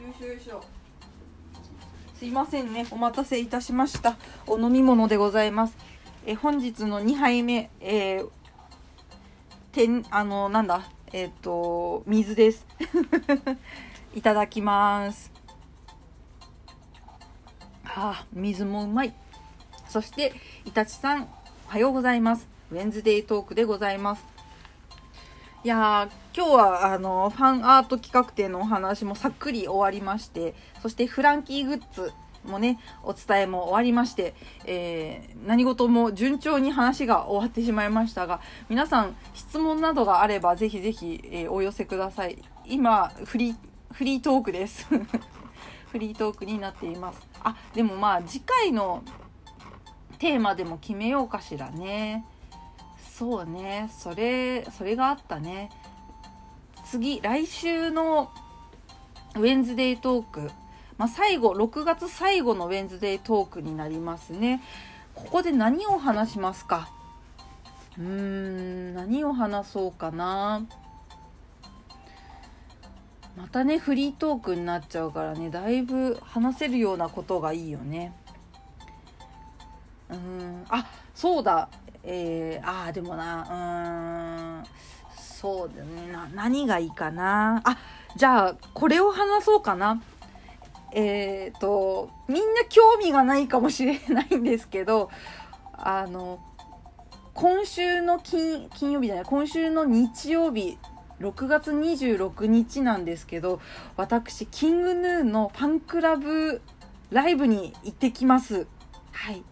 よいしょよいしょ。すいませんね。お待たせいたしました。お飲み物でございます。え本日の2杯目えー、てんあのなんだ？えっ、ー、と水です。*laughs* いただきます。あ水もうまい。そしてイタチさんおはようございます。ウェンズデイトークでございます。いや今日はあのファンアート企画展のお話もさっくり終わりましてそしてフランキーグッズもねお伝えも終わりまして、えー、何事も順調に話が終わってしまいましたが皆さん質問などがあればぜひぜひ、えー、お寄せください。今フリフリートークです。*laughs* フリートークになっています。あでもまあ次回のテーマでも決めようかしらね。そうね。それそれがあったね。次来週のウェンズデートーク、まあ、最後6月最後のウェンズデートークになりますね。ここで何を話しますか？うーん何を話そうかな。またねフリートークになっちゃうからねだいぶ話せるようなことがいいよね。うんあそうだ。えー、ああでもなうーんそうだねな何がいいかな。あじゃあこれを話そうかな。えっ、ー、とみんな興味がないかもしれないんですけどあの今週の金金曜日じゃない今週の日曜日6月26日なんですけど私キングヌーのファンクラブライブに行ってきます。はい。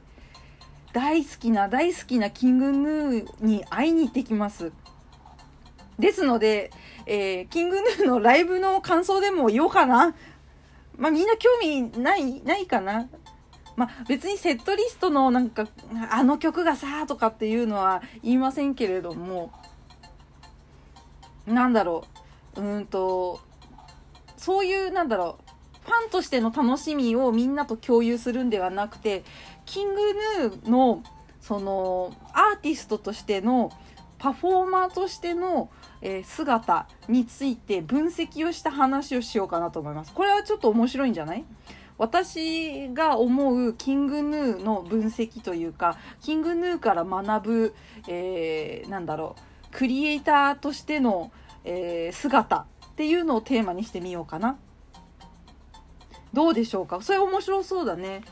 大好きな大好きなキングヌーに会いに行ってきます。ですので、えー、キングヌーのライブの感想でも言おうかな。まあみんな興味ないないかな。まあ別にセットリストのなんかあの曲がさとかっていうのは言いませんけれども。なんだろう。うんとそういうなんだろう。ファンとしての楽しみをみんなと共有するんではなくてキングヌーのそのアーティストとしてのパフォーマーとしての、え、姿について分析をした話をしようかなと思います。これはちょっと面白いんじゃない？私が思うキングヌーの分析というかキングヌーから学ぶ、えー、なんだろうクリエイターとしての、えー、姿っていうのをテーマにしてみようかな。どうでしょうか？それ面白そうだね。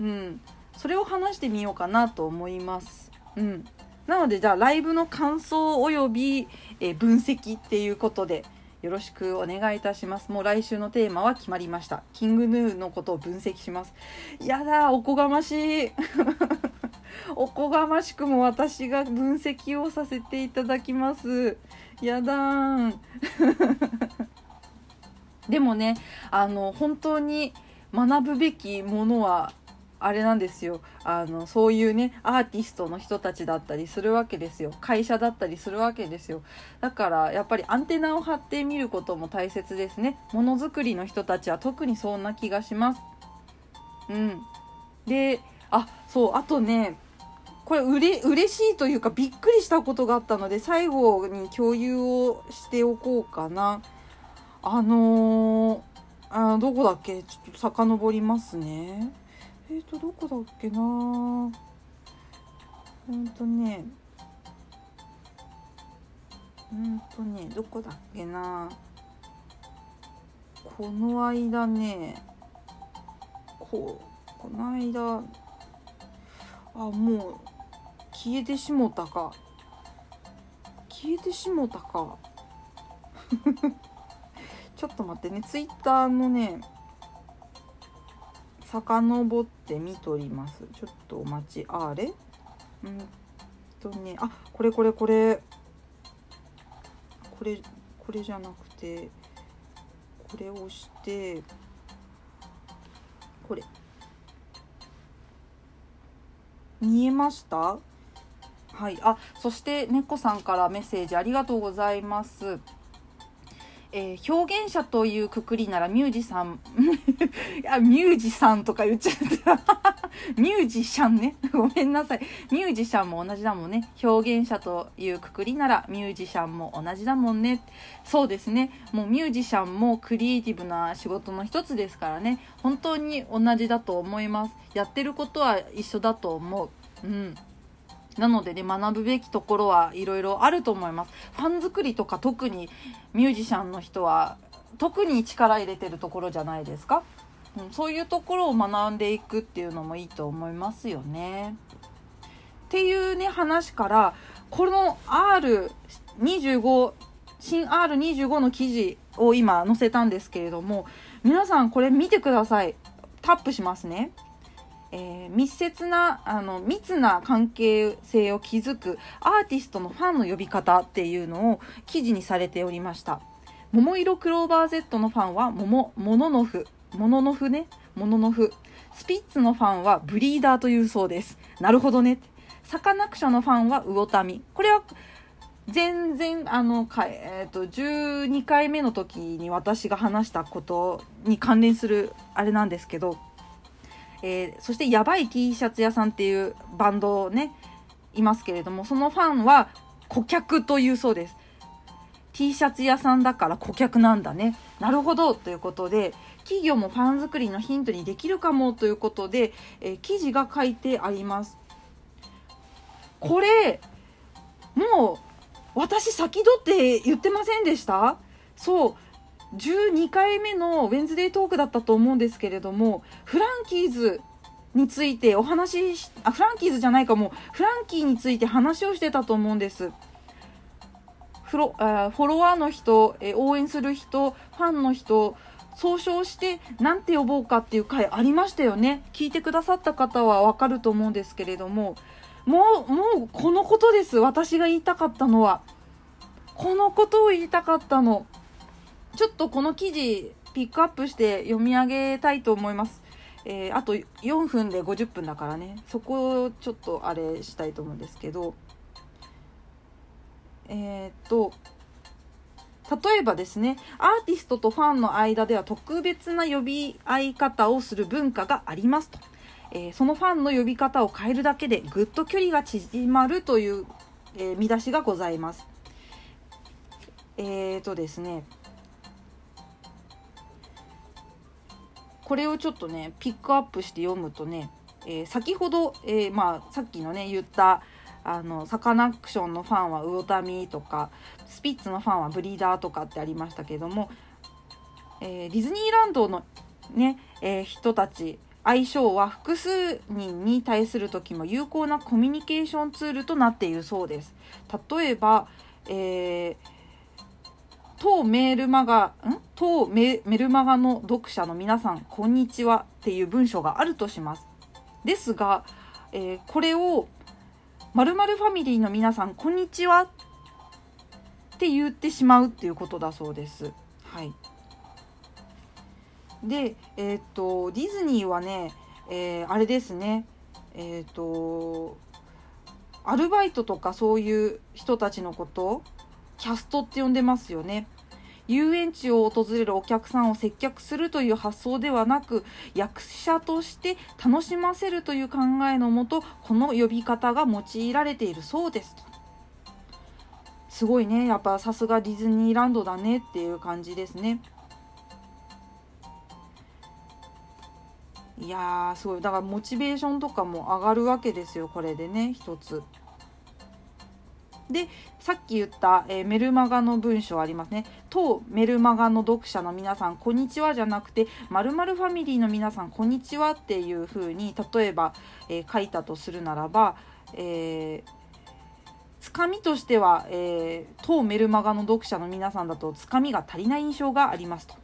うん。それを話してみようかなと思います。うん。なので、じゃあ、ライブの感想及び、え分析っていうことで、よろしくお願いいたします。もう来週のテーマは決まりました。キングヌーのことを分析します。やだ、おこがましい。*laughs* おこがましくも私が分析をさせていただきます。やだーん。*laughs* でもね、あの、本当に学ぶべきものはあれなんですよ。あのそういうねアーティストの人たちだったりするわけですよ。会社だったりするわけですよ。だからやっぱりアンテナを張ってみることも大切ですね。ものづくりの人たちは特にそんな気がします。うん。であそうあとねこれうれ嬉しいというかびっくりしたことがあったので最後に共有をしておこうかな。あのー、あどこだっけ？ちょっと遡りますね。えーとどこだっけな。うんとね。うんとねどこだっけな。この間ね。こうこの間。あもう消えてしもたか。消えてしもたか。*laughs* ちょっと待ってね。ツイッターのね遡って見とります。ちょっとお待ち。あれ？うんとねあこれこれこれ。これこれじゃなくてこれを押してこれ。見えました？はい。あそして猫さんからメッセージありがとうございます。えー、表現者というくくりならミュージさんいやミュージさんとか言っちゃった。*laughs* ミュージシャンね。ごめんなさい。ミュージシャンも同じだもんね。表現者というくくりならミュージシャンも同じだもんね。そうですね。もうミュージシャンもクリエイティブな仕事の一つですからね。本当に同じだと思います。やってることは一緒だと思う。うん。なのでね学ぶべきところはいろいろあると思います。ファン作りとか特にミュージシャンの人は特に力入れてるところじゃないですか、うん、そういうところを学んでいくっていうのもいいと思いますよね。っていうね話からこの R25 新 R25 の記事を今載せたんですけれども皆さんこれ見てください。多クアップしますね。えー、密接なあの密な関係性を築くアーティストのファンの呼び方っていうのを記事にされておりました。桃色クローバー Z のファンは桃モノノフ。モノノフね。モノノフ。スピッツのファンはブリーダーというそうです。なるほどね。サカナクションのファンは魚民。これは全然あのか、えー、と12回目の時に私が話したことに関連するあれなんですけどえー、そしてやばい T シャツ屋さんっていうバンドねいますけれどもそのファンは顧客というそうです。T シャツ屋さんだから顧客なんだね。なるほどということで企業もファン作りのヒントにできるかもということで、えー、記事が書いてあります。これもう私先取って言ってませんでした？そう12回目のウェンズデートークだったと思うんですけれどもフランキーズについてお話しあフランキーズじゃないかもフランキーについて話をしてたと思うんです。フロあフォロワーの人、え応援する人ファンの人総称して何て呼ぼうかっていう回ありましたよね。聞いてくださった方はわかると思うんですけれどももうもうこのことです。私が言いたかったのは。このことを言いたかったの。ちょっとこの記事ピックアップして読み上げたいと思います。えー、あと4分で50分だからね。そこをちょっとあれしたいと思うんですけど。えー、っと例えばですね。アーティストとファンの間では特別な呼び合い方をする文化がありますと、えー、そのファンの呼び方を変えるだけでぐっと距離が縮まるという、えー、見出しがございます。えーとですね。これをちょっとねピックアップして読むとね、えー、先ほど、えー、まあ、さっきのね言ったあのサカナクションのファンは魚民とかスピッツのファンはブリーダーとかってありましたけども、えー、ディズニーランドのね、え人たち相性は複数人に対する時も有効なコミュニケーションツールとなっているそうです。例えば、えー当メールマガ、ん？当メルマガの読者の皆さん、こんにちはっていう文章があるとします。ですが、えー、これを、〇〇ファミリーの皆さん、こんにちはって言ってしまうっていうことだそうです。はい。で、えー、っと、ディズニーはね、えー、あれですね、えっと、アルバイトとかそういう人たちのことキャストって呼んでますよね。遊園地を訪れるお客さんを接客するという発想ではなく役者として楽しませるという考えのもとこの呼び方が用いられているそうですと。すごいねやっぱさすがディズニーランドだねっていう感じですね。いやーすごいだからモチベーションとかも上がるわけですよこれでね一つ。でさっき言った、えー、メルマガの文章ありますね。当メルマガの読者の皆さん、こんにちはじゃなくて、まるファミリーの皆さん、こんにちはっていう風に、例えば、えー、書いたとするならば、えーつかみとしては、えー、当メルマガの読者の皆さんだとつかみが足りない印象がありますと。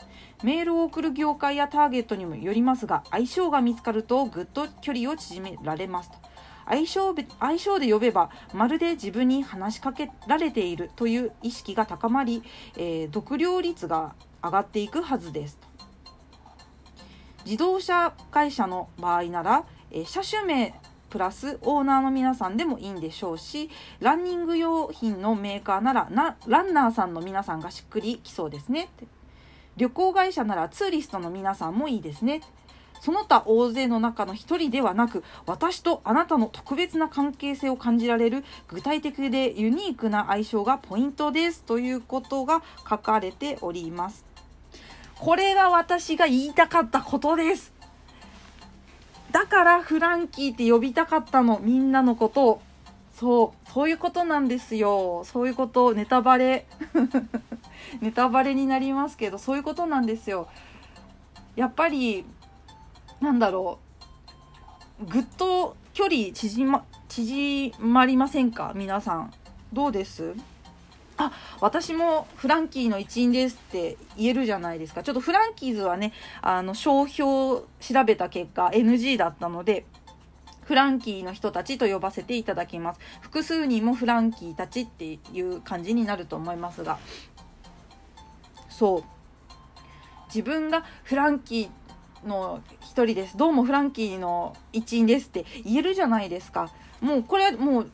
メールを送る業界やターゲットにもよりますが、相性が見つかるとぐっと距離を縮められますと。相性相性で呼べばまるで自分に話しかけられているという意識が高まり、えー、読料率が上がっていくはずです自動車会社の場合なら、えー、車種名プラスオーナーの皆さんでもいいんでしょうしランニング用品のメーカーならなランナーさんの皆さんがしっくりきそうですね旅行会社ならツーリストの皆さんもいいですねその他大勢の中の一人ではなく私とあなたの特別な関係性を感じられる具体的でユニークな相性がポイントですということが書かれております。これが私が言いたかったことです。だからフランキーって呼びたかったのみんなのことを。そうそういうことなんですよ。そういうことネタバレ。*laughs* ネタバレになりますけどそういうことなんですよ。やっぱりなんだろう。ぐっと距離縮ま縮まりませんか？皆さん。どうです？あ私もフランキーの一員ですって言えるじゃないですか。ちょっとフランキーズはねあの商標調べた結果 NG だったのでフランキーの人たちと呼ばせていただきます。複数人もフランキーたちっていう感じになると思いますが。そう。自分がフランキーの一人です。どうもフランキーの一員ですって言えるじゃないですか。もうこれもう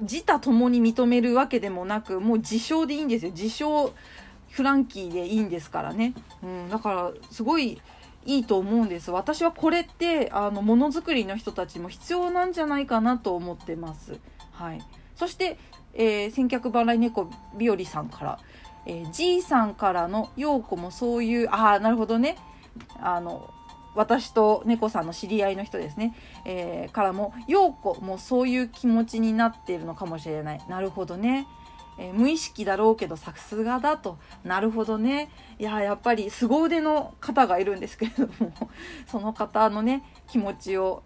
自他ともに認めるわけでもなくもう自称でいいんですよ。自称フランキーでいいんですからね、うん、だからすごいいいと思うんです。私はこれってあのものづくりの人たちも必要なんじゃないかなと思ってます、はい、そして、えー、千客払い猫日和さんから、えー、G さんからの陽子もそういうああなるほどね。あの私と猫さんの知り合いの人ですね、えー、からも陽子もそういう気持ちになっているのかもしれない。なるほどね、えー、無意識だろうけどさすがだと。なるほどね。いややっぱり凄腕の方がいるんですけれども。*laughs* その方のね気持ちを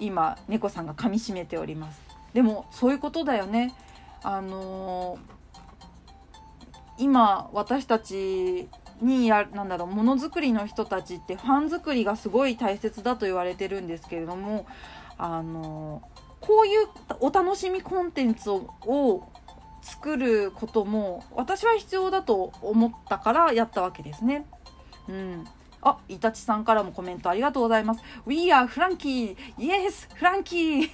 今猫さんが噛みしめております。でもそういうことだよね。あのー、今私たちにやなんだろうものづくりの人たちってファン作りがすごい大切だと言われてるんですけれどもあのこういうお楽しみコンテンツを作ることも私は必要だと思ったからやったわけですね。うん、あ、イタチさんからもコメントありがとうございます。We are フランキー !Yes! フランキー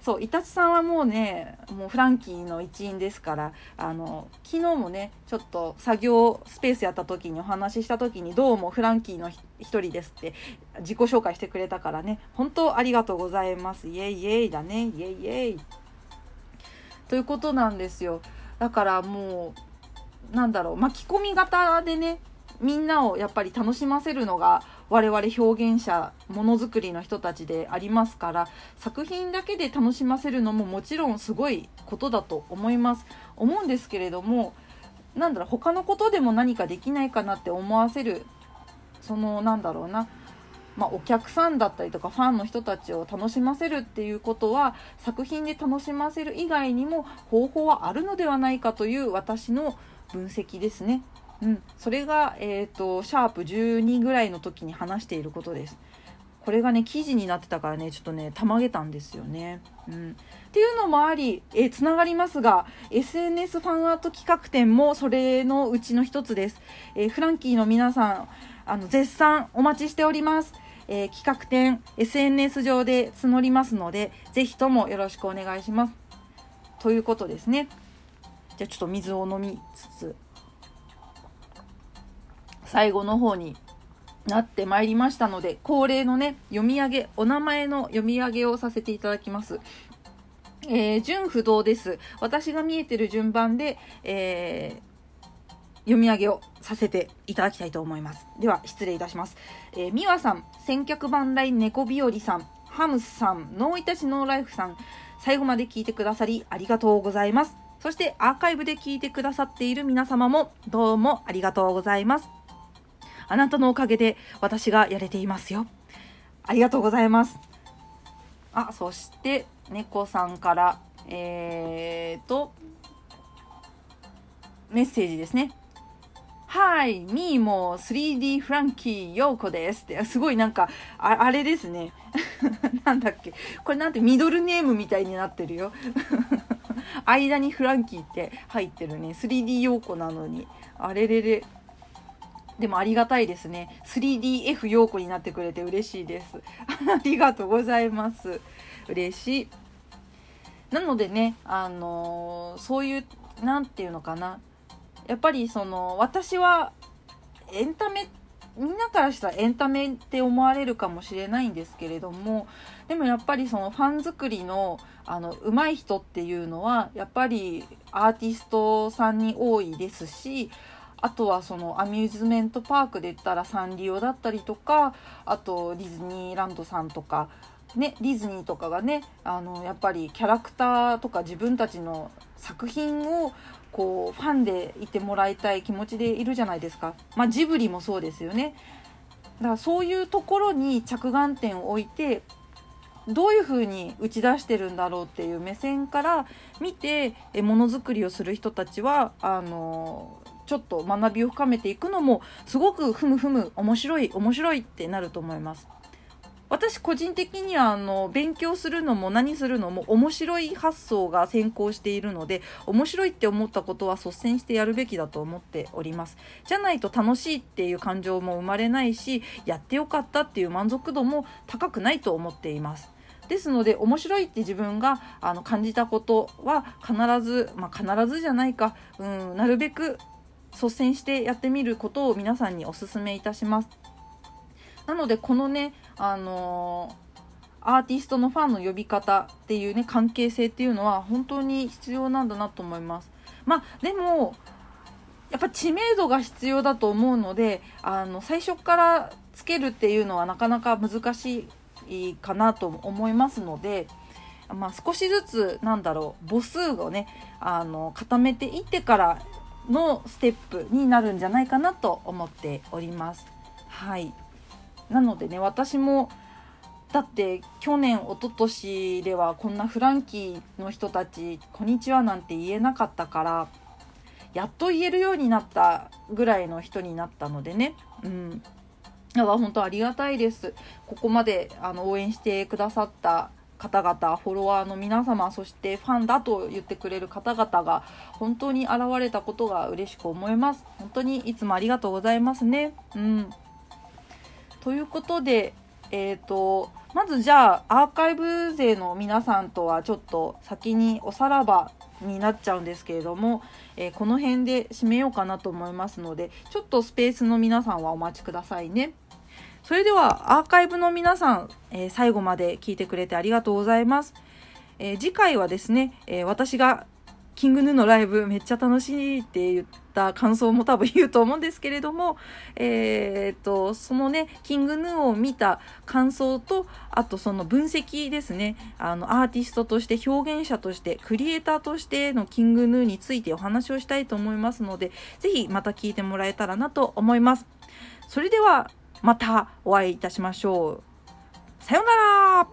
そう、イタチさんはもうね、もうフランキーの一員ですから、あの、昨日もね、ちょっと作業スペースやった時にお話しした時に、どうもフランキーの一人ですって自己紹介してくれたからね、本当ありがとうございます。イエイイエイだね、イエイイエイ。ということなんですよ。だからもう、なんだろう、巻き込み型でね、みんなをやっぱり楽しませるのが我々表現者ものづくりの人たちでありますから作品だけで楽しませるのももちろんすごいことだと思います思うんですけれどもなんだろう他のことでも何かできないかなって思わせるそのなんだろうなまあ、お客さんだったりとかファンの人たちを楽しませるっていうことは作品で楽しませる以外にも方法はあるのではないかという私の分析ですね。うん、それが、えーと、シャープ12ぐらいの時に話していることです。これがね記事になってたからねちょっとねたまげたんですよね。うん、っていうのもありえつながりますが SNS ファンアート企画展もそれのうちの一つです。えー、フランキーの皆さんあの絶賛お待ちしております。えー、企画展 SNS 上で募りますのでぜひともよろしくお願いします。ということですね。じゃあちょっと水を飲みつつ最後の方になってまいりましたので、恒例のね、読み上げ、お名前の読み上げをさせていただきます。えー、順不動です。私が見えてる順番で、えー、読み上げをさせていただきたいと思います。では、失礼いたします。えー、美和さん、千客万来猫日和さん、ハムスさん、ノーイタチノーライフさん、最後まで聞いてくださりありがとうございます。そしてアーカイブで聞いてくださっている皆様もどうもありがとうございます。あなたのおかげで私がやれていますよ。ありがとうございます。あ、そして、猫さんから、えーと、メッセージですね。はい、ミーも 3D フランキー陽子ですって、すごいなんか、ああれですね。*laughs* なんだっけ。これなんてミドルネームみたいになってるよ。*laughs* 間にフランキーって入ってるね。3D 陽子なのに。あれれれ。でもありがたいですね。3DF 陽子になってくれて嬉しいです。*laughs* ありがとうございます。嬉しい。なのでね、あのー、そういう、なんていうのかな。やっぱりその、私はエンタメ、みんなからしたらエンタメって思われるかもしれないんですけれども、でもやっぱりそのファン作りの、あの、上手い人っていうのは、やっぱりアーティストさんに多いですし、あとはそのアミューズメントパークで言ったらサンリオだったりとかあとディズニーランドさんとかね、ディズニーとかがねあのやっぱりキャラクターとか自分たちの作品をこうファンでいてもらいたい気持ちでいるじゃないですか、まあ、ジブリもそうですよね。だからそういうところに着眼点を置いてどういうふうに打ち出してるんだろうっていう目線から見てものづくりをする人たちはあのちょっと学びを深めていくのもすごくふむふむ面白い面白いってなると思います。私個人的にはあの勉強するのも何するのも面白い発想が先行しているので面白いって思ったことは率先してやるべきだと思っておりますじゃないと楽しいっていう感情も生まれないしやってよかったっていう満足度も高くないと思っていますですので面白いって自分があの感じたことは必ず、まあ、必ずじゃないか、うん、なるべく率先してやってみることを皆さんにお勧めいたします。なのでこのね、あのー、アーティストのファンの呼び方っていうね関係性っていうのは本当に必要なんだなと思います。まあでもやっぱ知名度が必要だと思うのであの最初からつけるっていうのはなかなか難しいかなと思いますので、まあ、少しずつなんだろう母数をねあの固めていってからのステップになるんじゃないかなと思っております。はい。なのでね私もだって去年一昨年ではこんなフランキーの人たち「こんにちは」なんて言えなかったからやっと言えるようになったぐらいの人になったのでね。うん。だから本当ありがたいです。ここまであの応援してくださった方々フォロワーの皆様そしてファンだと言ってくれる方々が本当に現れたことが嬉しく思います。本当にいつもありがとうございますね。うん。ということで、えーと、まずじゃあアーカイブ勢の皆さんとはちょっと先におさらばになっちゃうんですけれども、えー、この辺で締めようかなと思いますのでちょっとスペースの皆さんはお待ちくださいね。それではアーカイブの皆さん、えー、最後まで聞いてくれてありがとうございます。えー、次回はですね、え私がキングヌーのライブめっちゃ楽しいって言った感想も多分言うと思うんですけれども、えー、っと、そのね、キングヌーを見た感想と、あとその分析ですね、あの、アーティストとして、表現者として、クリエイターとしてのキングヌーについてお話をしたいと思いますので、ぜひまた聞いてもらえたらなと思います。それでは、またお会いいたしましょう。さようなら